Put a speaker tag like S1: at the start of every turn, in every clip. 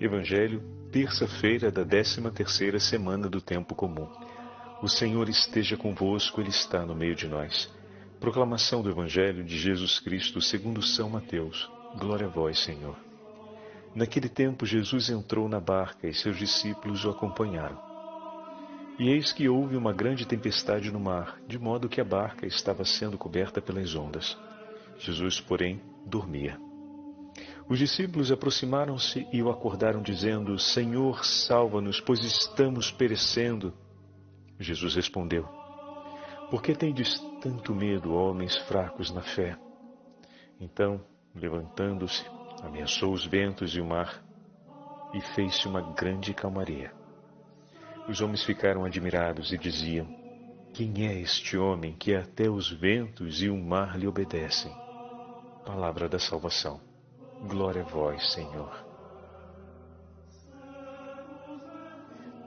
S1: Evangelho, terça-feira da décima terceira semana do tempo comum. O Senhor esteja convosco, Ele está no meio de nós. Proclamação do Evangelho de Jesus Cristo segundo São Mateus. Glória a vós, Senhor. Naquele tempo Jesus entrou na barca e seus discípulos o acompanharam. E eis que houve uma grande tempestade no mar, de modo que a barca estava sendo coberta pelas ondas. Jesus, porém, dormia. Os discípulos aproximaram-se e o acordaram, dizendo: Senhor, salva-nos, pois estamos perecendo. Jesus respondeu: Por que tendes tanto medo, homens fracos na fé? Então, levantando-se, ameaçou os ventos e o mar, e fez-se uma grande calmaria. Os homens ficaram admirados e diziam: Quem é este homem que até os ventos e o mar lhe obedecem? Palavra da salvação. Glória a vós, Senhor.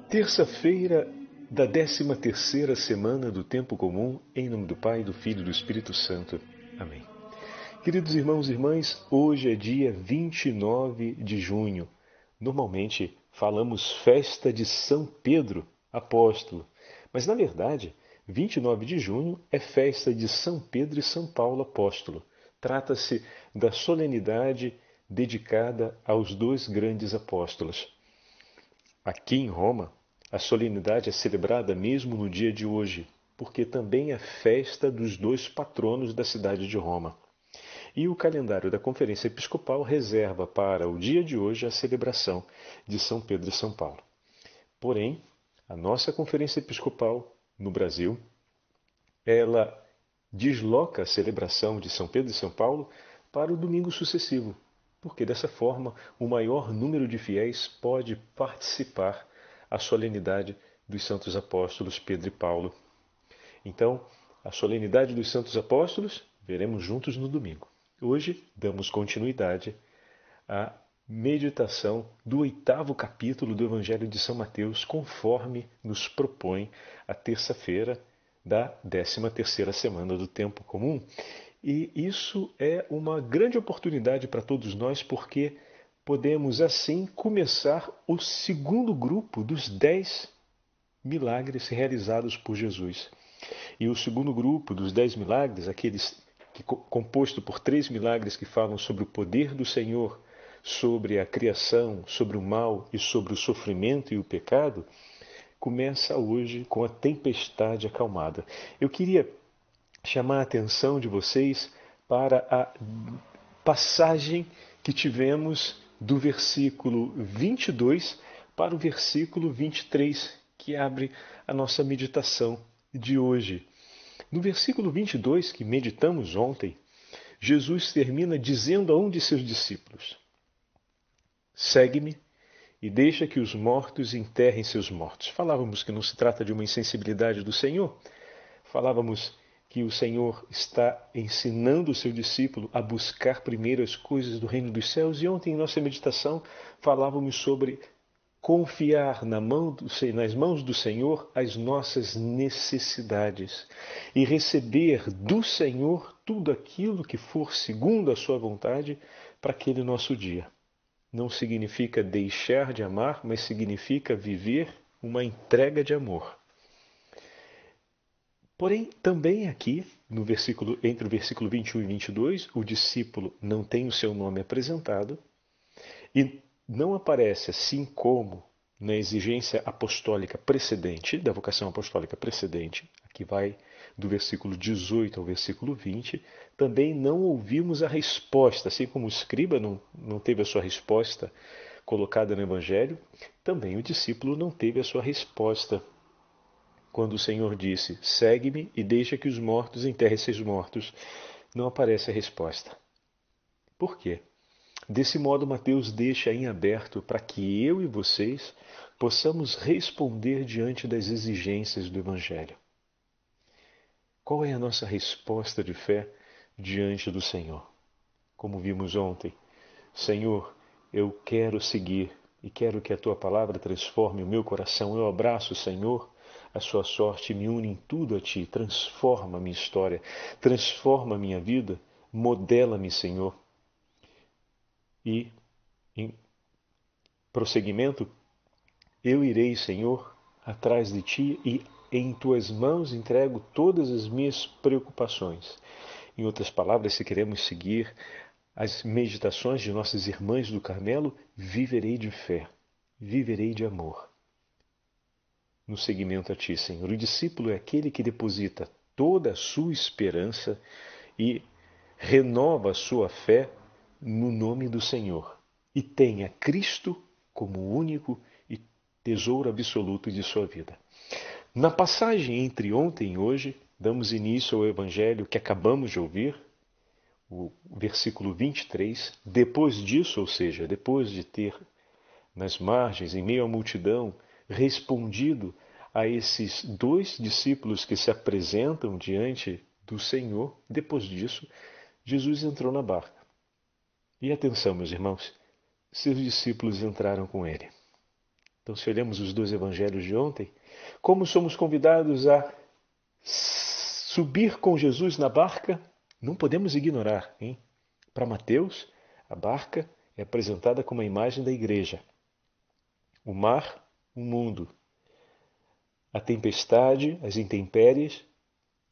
S1: Terça-feira da décima terceira semana do tempo comum, em nome do Pai, do Filho e do Espírito Santo. Amém. Queridos irmãos e irmãs, hoje é dia 29 de junho. Normalmente falamos festa de São Pedro, apóstolo, mas na verdade, 29 de junho é festa de São Pedro e São Paulo, apóstolo. Trata-se da solenidade dedicada aos dois grandes apóstolos. Aqui em Roma, a solenidade é celebrada mesmo no dia de hoje, porque também é festa dos dois patronos da cidade de Roma. E o calendário da Conferência Episcopal reserva para o dia de hoje a celebração de São Pedro e São Paulo. Porém, a nossa Conferência Episcopal no Brasil, ela desloca a celebração de São Pedro e São Paulo para o domingo sucessivo, porque dessa forma o maior número de fiéis pode participar a solenidade dos santos apóstolos Pedro e Paulo. Então, a solenidade dos santos apóstolos veremos juntos no domingo. Hoje damos continuidade à meditação do oitavo capítulo do Evangelho de São Mateus, conforme nos propõe a terça-feira da 13 terceira semana do tempo comum. E isso é uma grande oportunidade para todos nós, porque podemos assim começar o segundo grupo dos dez milagres realizados por Jesus. E o segundo grupo dos dez milagres, aqueles que, composto por três milagres que falam sobre o poder do Senhor, sobre a criação, sobre o mal e sobre o sofrimento e o pecado, começa hoje com a tempestade acalmada. Eu queria chamar a atenção de vocês para a passagem que tivemos do versículo 22 para o versículo 23, que abre a nossa meditação de hoje. No versículo 22, que meditamos ontem, Jesus termina dizendo a um de seus discípulos: Segue-me e deixa que os mortos enterrem seus mortos. Falávamos que não se trata de uma insensibilidade do Senhor, falávamos que o Senhor está ensinando o seu discípulo a buscar primeiro as coisas do reino dos céus, e ontem em nossa meditação falávamos sobre confiar na mão do, nas mãos do Senhor as nossas necessidades e receber do Senhor tudo aquilo que for segundo a sua vontade para aquele nosso dia não significa deixar de amar, mas significa viver uma entrega de amor. Porém, também aqui, no versículo, entre o versículo 21 e 22, o discípulo não tem o seu nome apresentado e não aparece assim como na exigência apostólica precedente, da vocação apostólica precedente, aqui vai do versículo 18 ao versículo 20, também não ouvimos a resposta, assim como o escriba não, não teve a sua resposta colocada no Evangelho, também o discípulo não teve a sua resposta. Quando o Senhor disse: Segue-me e deixa que os mortos enterrem seus mortos, não aparece a resposta. Por quê? Desse modo, Mateus deixa em aberto para que eu e vocês possamos responder diante das exigências do Evangelho. Qual é a nossa resposta de fé diante do Senhor? Como vimos ontem, Senhor, eu quero seguir e quero que a tua palavra transforme o meu coração. Eu abraço, Senhor, a sua sorte me une em tudo a ti. Transforma a minha história, transforma a minha vida, modela-me, Senhor. E prosseguimento, eu irei, Senhor, atrás de ti e em tuas mãos entrego todas as minhas preocupações. Em outras palavras, se queremos seguir as meditações de nossas irmãs do Carmelo, viverei de fé, viverei de amor. No seguimento a ti, Senhor, o discípulo é aquele que deposita toda a sua esperança e renova a sua fé no nome do Senhor e tem a Cristo como único e tesouro absoluto de sua vida. Na passagem entre ontem e hoje, damos início ao evangelho que acabamos de ouvir, o versículo 23. Depois disso, ou seja, depois de ter nas margens, em meio à multidão, respondido a esses dois discípulos que se apresentam diante do Senhor, depois disso, Jesus entrou na barca. E atenção, meus irmãos, seus discípulos entraram com ele. Então, se olhamos os dois evangelhos de ontem, como somos convidados a subir com Jesus na barca, não podemos ignorar. Hein? Para Mateus, a barca é apresentada como a imagem da igreja. O mar, o mundo. A tempestade, as intempéries,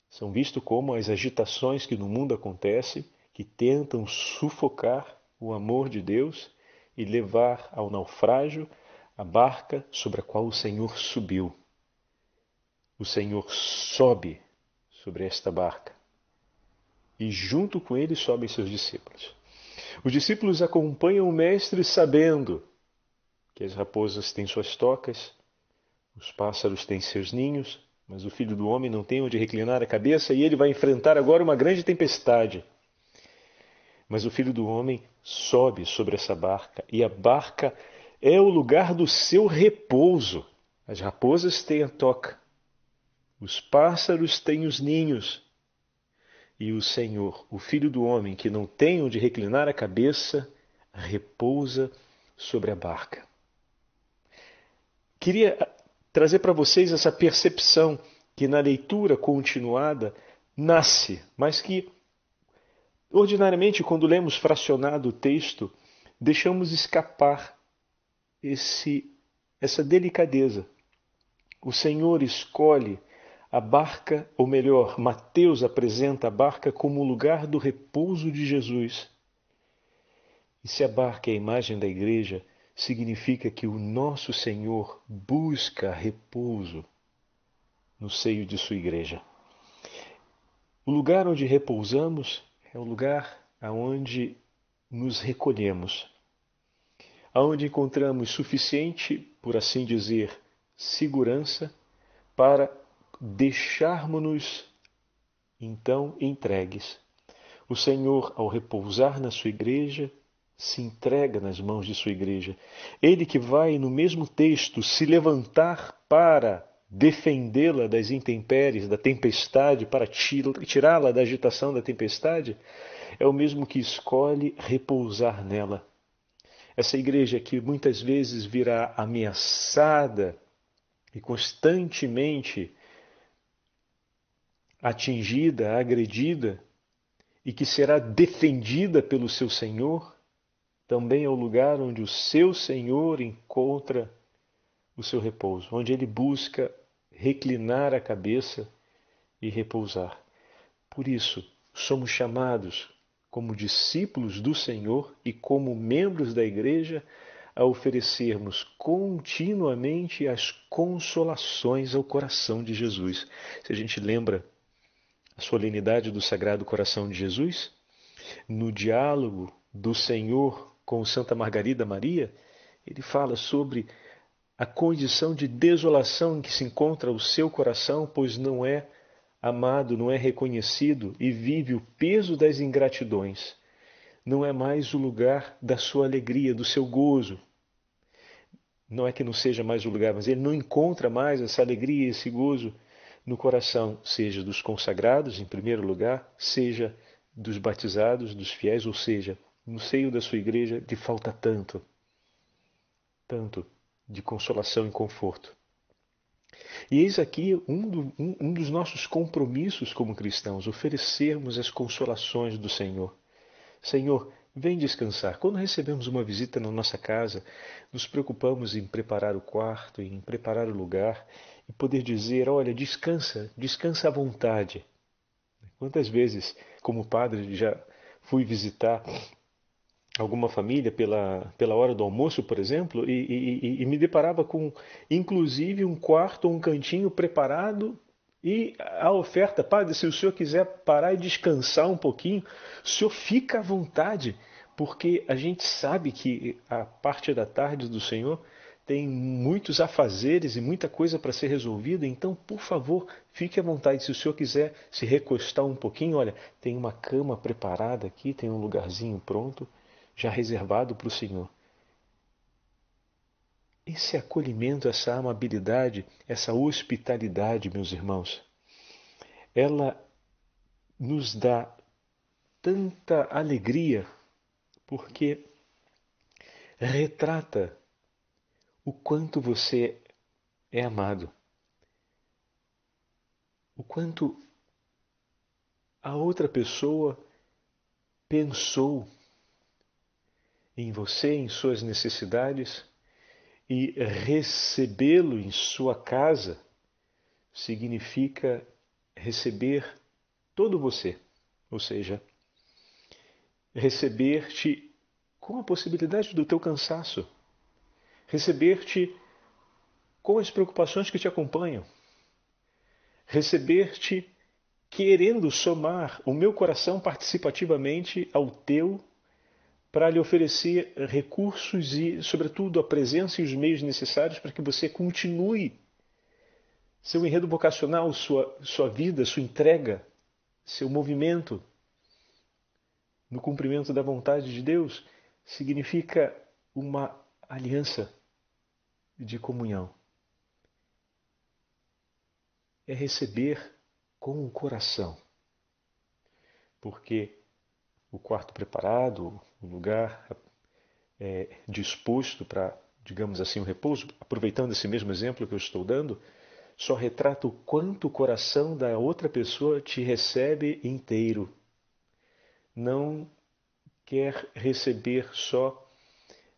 S1: são vistos como as agitações que no mundo acontecem, que tentam sufocar o amor de Deus e levar ao naufrágio a barca sobre a qual o Senhor subiu. O Senhor sobe sobre esta barca e junto com ele sobem seus discípulos. Os discípulos acompanham o Mestre sabendo que as raposas têm suas tocas, os pássaros têm seus ninhos, mas o filho do homem não tem onde reclinar a cabeça e ele vai enfrentar agora uma grande tempestade. Mas o filho do homem sobe sobre essa barca e a barca é o lugar do seu repouso. As raposas têm a toca, os pássaros têm os ninhos, e o Senhor, o Filho do Homem, que não tem onde reclinar a cabeça, repousa sobre a barca. Queria trazer para vocês essa percepção que na leitura continuada nasce, mas que ordinariamente, quando lemos fracionado o texto, deixamos escapar esse, essa delicadeza. O Senhor escolhe a barca, ou melhor, Mateus apresenta a barca como o lugar do repouso de Jesus. E se a barca é a imagem da igreja, significa que o nosso Senhor busca repouso no seio de sua igreja. O lugar onde repousamos é o lugar aonde nos recolhemos aonde encontramos suficiente, por assim dizer, segurança para deixarmos-nos então entregues. O Senhor, ao repousar na sua igreja, se entrega nas mãos de sua igreja. Ele que vai, no mesmo texto, se levantar para defendê-la das intempéries, da tempestade, para tirá-la da agitação da tempestade, é o mesmo que escolhe repousar nela. Essa igreja que muitas vezes virá ameaçada e constantemente atingida, agredida, e que será defendida pelo seu Senhor, também é o lugar onde o seu Senhor encontra o seu repouso, onde ele busca reclinar a cabeça e repousar. Por isso, somos chamados como discípulos do Senhor e como membros da Igreja, a oferecermos continuamente as consolações ao coração de Jesus. Se a gente lembra a solenidade do Sagrado Coração de Jesus, no diálogo do Senhor com Santa Margarida Maria, ele fala sobre a condição de desolação em que se encontra o seu coração, pois não é amado, não é reconhecido e vive o peso das ingratidões. Não é mais o lugar da sua alegria, do seu gozo. Não é que não seja mais o lugar, mas ele não encontra mais essa alegria, esse gozo no coração, seja dos consagrados, em primeiro lugar, seja dos batizados, dos fiéis, ou seja, no seio da sua igreja, lhe falta tanto, tanto de consolação e conforto. E eis aqui um, do, um, um dos nossos compromissos como cristãos, oferecermos as consolações do Senhor. Senhor, vem descansar. Quando recebemos uma visita na nossa casa, nos preocupamos em preparar o quarto, em preparar o lugar e poder dizer: olha, descansa, descansa à vontade. Quantas vezes, como padre, já fui visitar alguma família pela, pela hora do almoço, por exemplo, e, e, e me deparava com, inclusive, um quarto ou um cantinho preparado e a oferta, padre, se o senhor quiser parar e descansar um pouquinho, o senhor fica à vontade, porque a gente sabe que a parte da tarde do Senhor tem muitos afazeres e muita coisa para ser resolvida, então, por favor, fique à vontade. Se o senhor quiser se recostar um pouquinho, olha, tem uma cama preparada aqui, tem um lugarzinho pronto, já reservado para o Senhor. Esse acolhimento, essa amabilidade, essa hospitalidade, meus irmãos, ela nos dá tanta alegria porque retrata o quanto você é amado, o quanto a outra pessoa pensou em você, em suas necessidades e recebê-lo em sua casa significa receber todo você, ou seja, receber-te com a possibilidade do teu cansaço, receber-te com as preocupações que te acompanham, receber-te querendo somar o meu coração participativamente ao teu para lhe oferecer recursos e, sobretudo, a presença e os meios necessários para que você continue seu enredo vocacional, sua, sua vida, sua entrega, seu movimento no cumprimento da vontade de Deus, significa uma aliança de comunhão. É receber com o coração. Porque o quarto preparado, o lugar é, disposto para, digamos assim, o repouso, aproveitando esse mesmo exemplo que eu estou dando, só retrata o quanto o coração da outra pessoa te recebe inteiro. Não quer receber só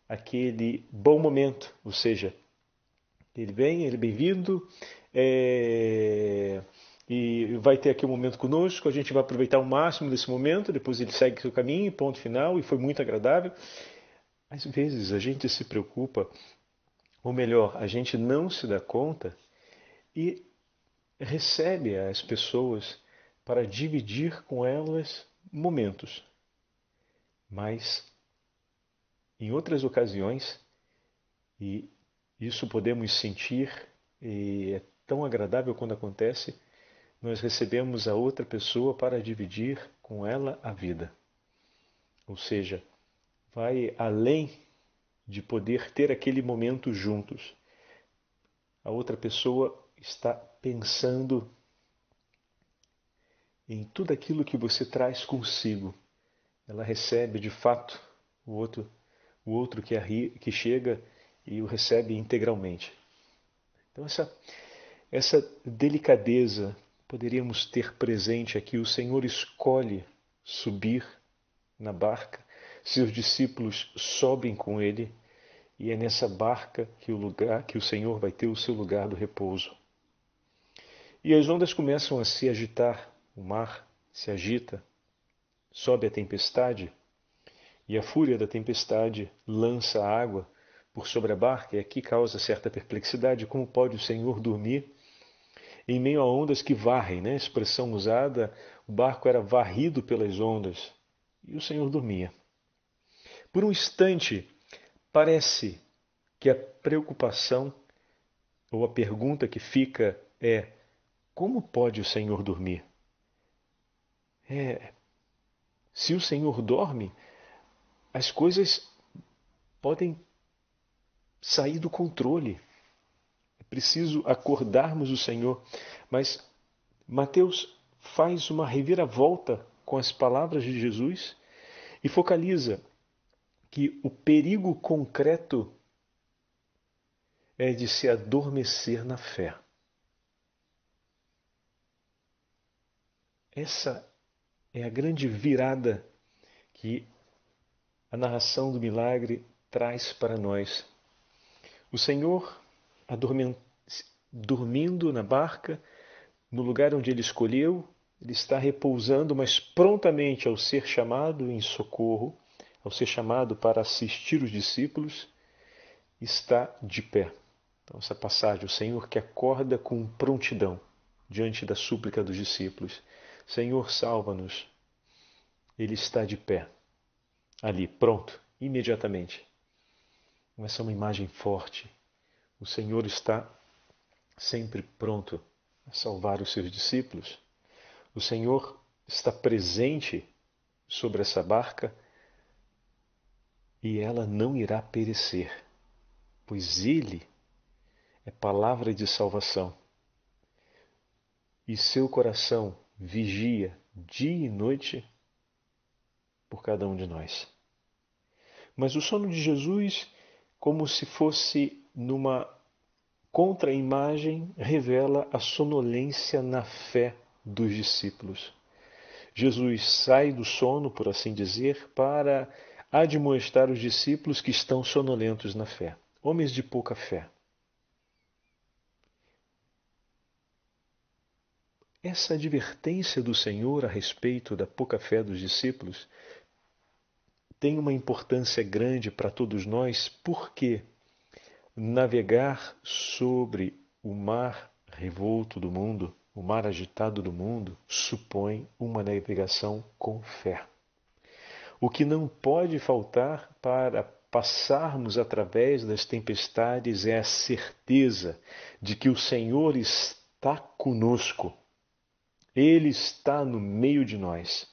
S1: aquele bom momento, ou seja, ele vem, ele é bem-vindo, é, e vai ter aqui um momento conosco, a gente vai aproveitar o máximo desse momento, depois ele segue seu caminho, ponto final, e foi muito agradável. Às vezes a gente se preocupa, ou melhor, a gente não se dá conta e recebe as pessoas para dividir com elas momentos. Mas em outras ocasiões, e isso podemos sentir, e é tão agradável quando acontece, nós recebemos a outra pessoa para dividir com ela a vida. Ou seja, vai além de poder ter aquele momento juntos. A outra pessoa está pensando em tudo aquilo que você traz consigo. Ela recebe de fato o outro, o outro que, arri, que chega e o recebe integralmente. Então essa essa delicadeza poderíamos ter presente aqui: o Senhor escolhe subir na barca, seus discípulos sobem com ele, e é nessa barca que o lugar que o Senhor vai ter o seu lugar do repouso. E as ondas começam a se agitar, o mar se agita, sobe a tempestade, e a fúria da tempestade lança a água por sobre a barca, e aqui causa certa perplexidade: como pode o Senhor dormir em meio a ondas que varrem, né? expressão usada, o barco era varrido pelas ondas e o Senhor dormia. Por um instante, parece que a preocupação ou a pergunta que fica é: como pode o Senhor dormir? É, se o Senhor dorme, as coisas podem sair do controle preciso acordarmos o Senhor. Mas Mateus faz uma reviravolta com as palavras de Jesus e focaliza que o perigo concreto é de se adormecer na fé. Essa é a grande virada que a narração do milagre traz para nós. O Senhor, dormindo na barca, no lugar onde ele escolheu, ele está repousando, mas prontamente ao ser chamado em socorro, ao ser chamado para assistir os discípulos, está de pé. Então, essa passagem, o Senhor que acorda com prontidão diante da súplica dos discípulos: Senhor, salva-nos. Ele está de pé, ali, pronto, imediatamente. Essa é uma imagem forte. O Senhor está sempre pronto a salvar os seus discípulos. O Senhor está presente sobre essa barca e ela não irá perecer, pois Ele é palavra de salvação. E seu coração vigia dia e noite por cada um de nós. Mas o sono de Jesus, como se fosse numa contra-imagem, revela a sonolência na fé dos discípulos. Jesus sai do sono, por assim dizer, para admoestar os discípulos que estão sonolentos na fé, homens de pouca fé. Essa advertência do Senhor a respeito da pouca fé dos discípulos tem uma importância grande para todos nós, porque navegar sobre o mar revolto do mundo, o mar agitado do mundo, supõe uma navegação com fé. O que não pode faltar para passarmos através das tempestades é a certeza de que o Senhor está conosco ele está no meio de nós.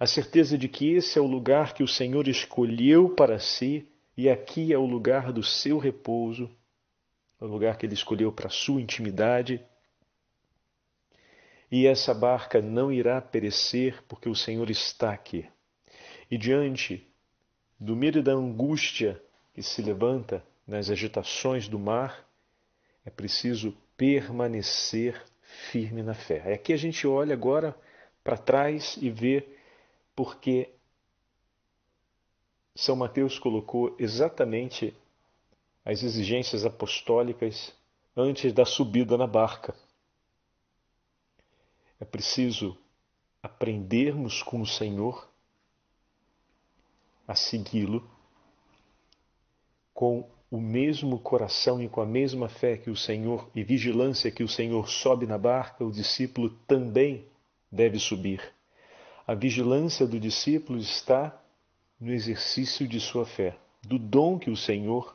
S1: A certeza de que esse é o lugar que o Senhor escolheu para si e aqui é o lugar do seu repouso, o lugar que ele escolheu para a sua intimidade. E essa barca não irá perecer porque o Senhor está aqui. E diante do medo e da angústia que se levanta nas agitações do mar, é preciso permanecer firme na fé. Aqui a gente olha agora para trás e vê porque São Mateus colocou exatamente as exigências apostólicas antes da subida na barca. É preciso aprendermos com o Senhor a segui-lo com o mesmo coração e com a mesma fé que o Senhor e vigilância que o Senhor sobe na barca, o discípulo também deve subir. A vigilância do discípulo está no exercício de sua fé, do dom que o Senhor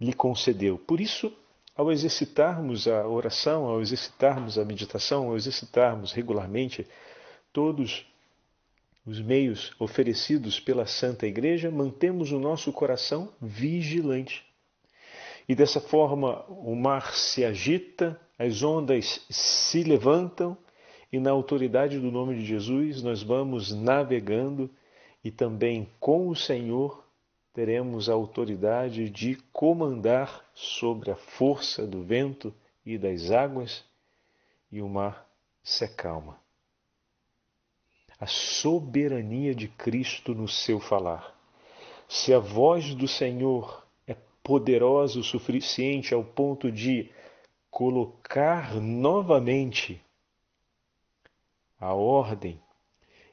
S1: lhe concedeu. Por isso, ao exercitarmos a oração, ao exercitarmos a meditação, ao exercitarmos regularmente todos os meios oferecidos pela Santa Igreja, mantemos o nosso coração vigilante. E dessa forma o mar se agita, as ondas se levantam e na autoridade do nome de Jesus nós vamos navegando e também com o Senhor teremos a autoridade de comandar sobre a força do vento e das águas e o mar se acalma. A soberania de Cristo no seu falar. Se a voz do Senhor poderosa o suficiente ao ponto de colocar novamente a ordem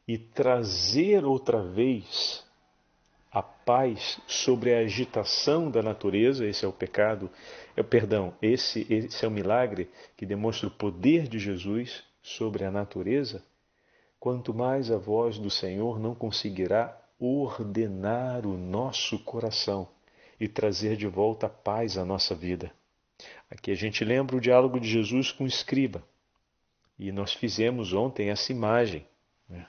S1: e trazer outra vez a paz sobre a agitação da natureza, esse é o pecado, é perdão, esse, esse é o milagre que demonstra o poder de Jesus sobre a natureza, quanto mais a voz do Senhor não conseguirá ordenar o nosso coração e trazer de volta a paz à nossa vida. Aqui a gente lembra o diálogo de Jesus com o escriba. E nós fizemos ontem essa imagem, né?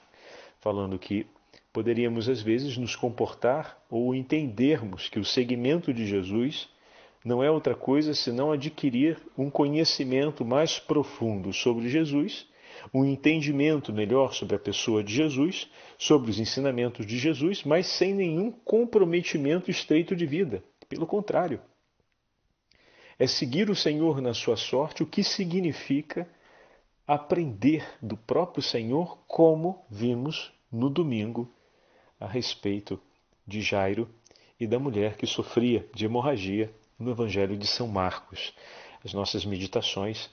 S1: falando que poderíamos às vezes nos comportar ou entendermos que o seguimento de Jesus não é outra coisa senão adquirir um conhecimento mais profundo sobre Jesus um entendimento melhor sobre a pessoa de Jesus, sobre os ensinamentos de Jesus, mas sem nenhum comprometimento estreito de vida. Pelo contrário, é seguir o Senhor na sua sorte, o que significa aprender do próprio Senhor, como vimos no domingo a respeito de Jairo e da mulher que sofria de hemorragia no Evangelho de São Marcos. As nossas meditações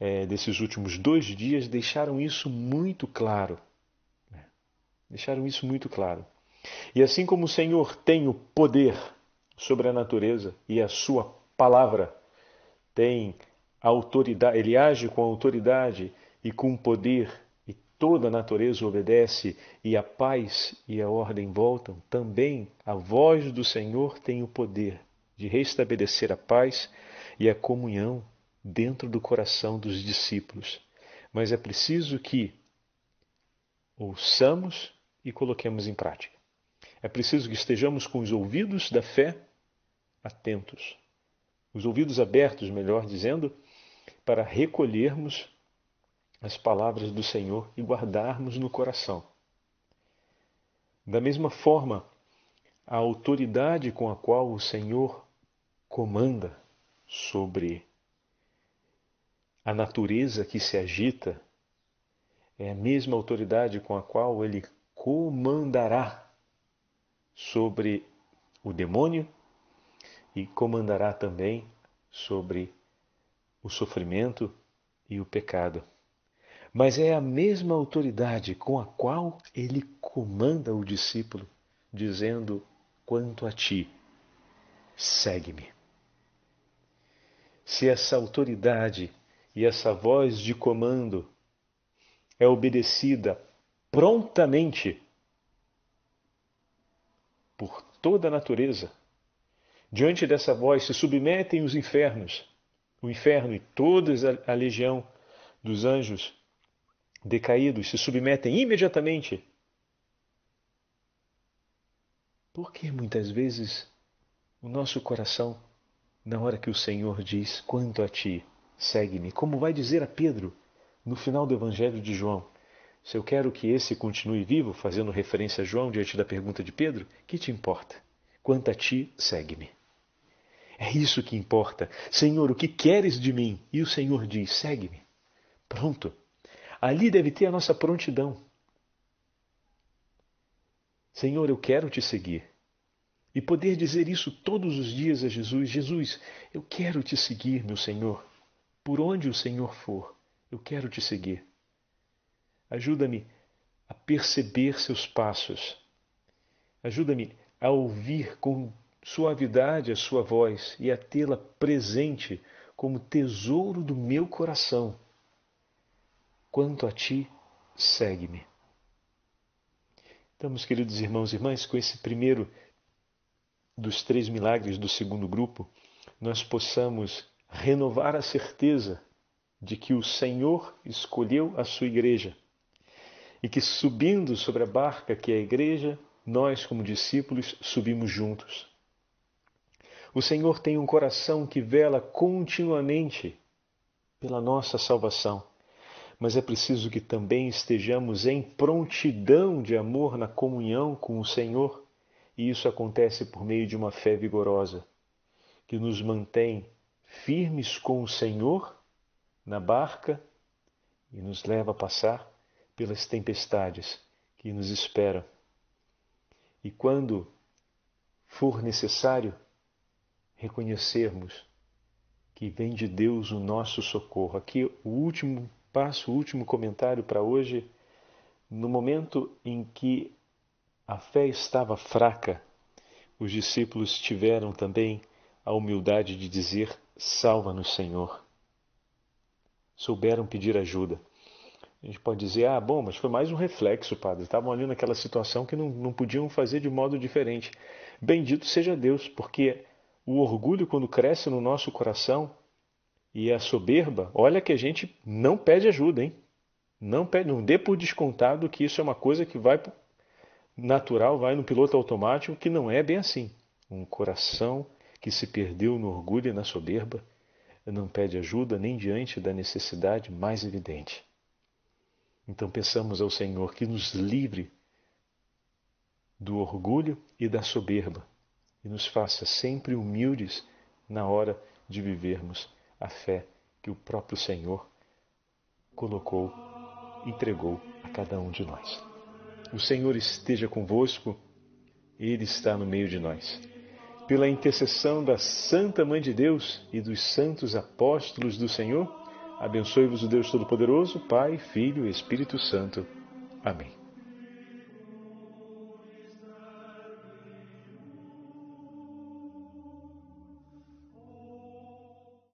S1: é, desses últimos dois dias deixaram isso muito claro. Né? Deixaram isso muito claro. E assim como o Senhor tem o poder sobre a natureza e a sua palavra tem autoridade, ele age com autoridade e com poder e toda a natureza obedece e a paz e a ordem voltam, também a voz do Senhor tem o poder de restabelecer a paz e a comunhão dentro do coração dos discípulos. Mas é preciso que ouçamos e coloquemos em prática. É preciso que estejamos com os ouvidos da fé atentos, os ouvidos abertos, melhor dizendo, para recolhermos as palavras do Senhor e guardarmos no coração. Da mesma forma, a autoridade com a qual o Senhor comanda sobre a natureza que se agita é a mesma autoridade com a qual ele comandará sobre o demônio e comandará também sobre o sofrimento e o pecado. Mas é a mesma autoridade com a qual ele comanda o discípulo, dizendo: Quanto a ti, segue-me. Se essa autoridade e essa voz de comando é obedecida prontamente por toda a natureza, diante dessa voz se submetem os infernos, o inferno e toda a legião dos anjos decaídos se submetem imediatamente. Porque muitas vezes o nosso coração, na hora que o Senhor diz quanto a ti, segue-me, como vai dizer a Pedro no final do Evangelho de João. Se eu quero que esse continue vivo, fazendo referência a João diante da pergunta de Pedro, que te importa? Quanto a ti, segue-me. É isso que importa. Senhor, o que queres de mim? E o Senhor diz: segue-me. Pronto. Ali deve ter a nossa prontidão. Senhor, eu quero te seguir. E poder dizer isso todos os dias a Jesus: Jesus, eu quero te seguir, meu Senhor. Por onde o Senhor for, eu quero te seguir. Ajuda-me a perceber seus passos. Ajuda-me a ouvir com suavidade a sua voz e a tê-la presente como tesouro do meu coração Quanto a ti, segue-me. Então, meus queridos irmãos e irmãs, com esse primeiro dos três milagres do segundo grupo, nós possamos renovar a certeza de que o Senhor escolheu a sua igreja e que subindo sobre a barca que é a igreja, nós, como discípulos, subimos juntos. O Senhor tem um coração que vela continuamente pela nossa salvação mas é preciso que também estejamos em prontidão de amor na comunhão com o Senhor, e isso acontece por meio de uma fé vigorosa, que nos mantém firmes com o Senhor na barca e nos leva a passar pelas tempestades que nos esperam. E quando for necessário, reconhecermos que vem de Deus o nosso socorro. Aqui o último passo o último comentário para hoje. No momento em que a fé estava fraca, os discípulos tiveram também a humildade de dizer: Salva-nos, Senhor. Souberam pedir ajuda. A gente pode dizer: Ah, bom, mas foi mais um reflexo, padre. Estavam ali naquela situação que não, não podiam fazer de modo diferente. Bendito seja Deus, porque o orgulho, quando cresce no nosso coração, e a soberba, olha que a gente não pede ajuda, hein? Não, pede, não dê por descontado que isso é uma coisa que vai natural, vai no piloto automático, que não é bem assim. Um coração que se perdeu no orgulho e na soberba não pede ajuda nem diante da necessidade mais evidente. Então peçamos ao Senhor que nos livre do orgulho e da soberba e nos faça sempre humildes na hora de vivermos a fé que o próprio Senhor colocou, entregou a cada um de nós. O Senhor esteja convosco, Ele está no meio de nós. Pela intercessão da Santa Mãe de Deus e dos santos apóstolos do Senhor, abençoe-vos o Deus Todo-Poderoso, Pai, Filho e Espírito Santo. Amém.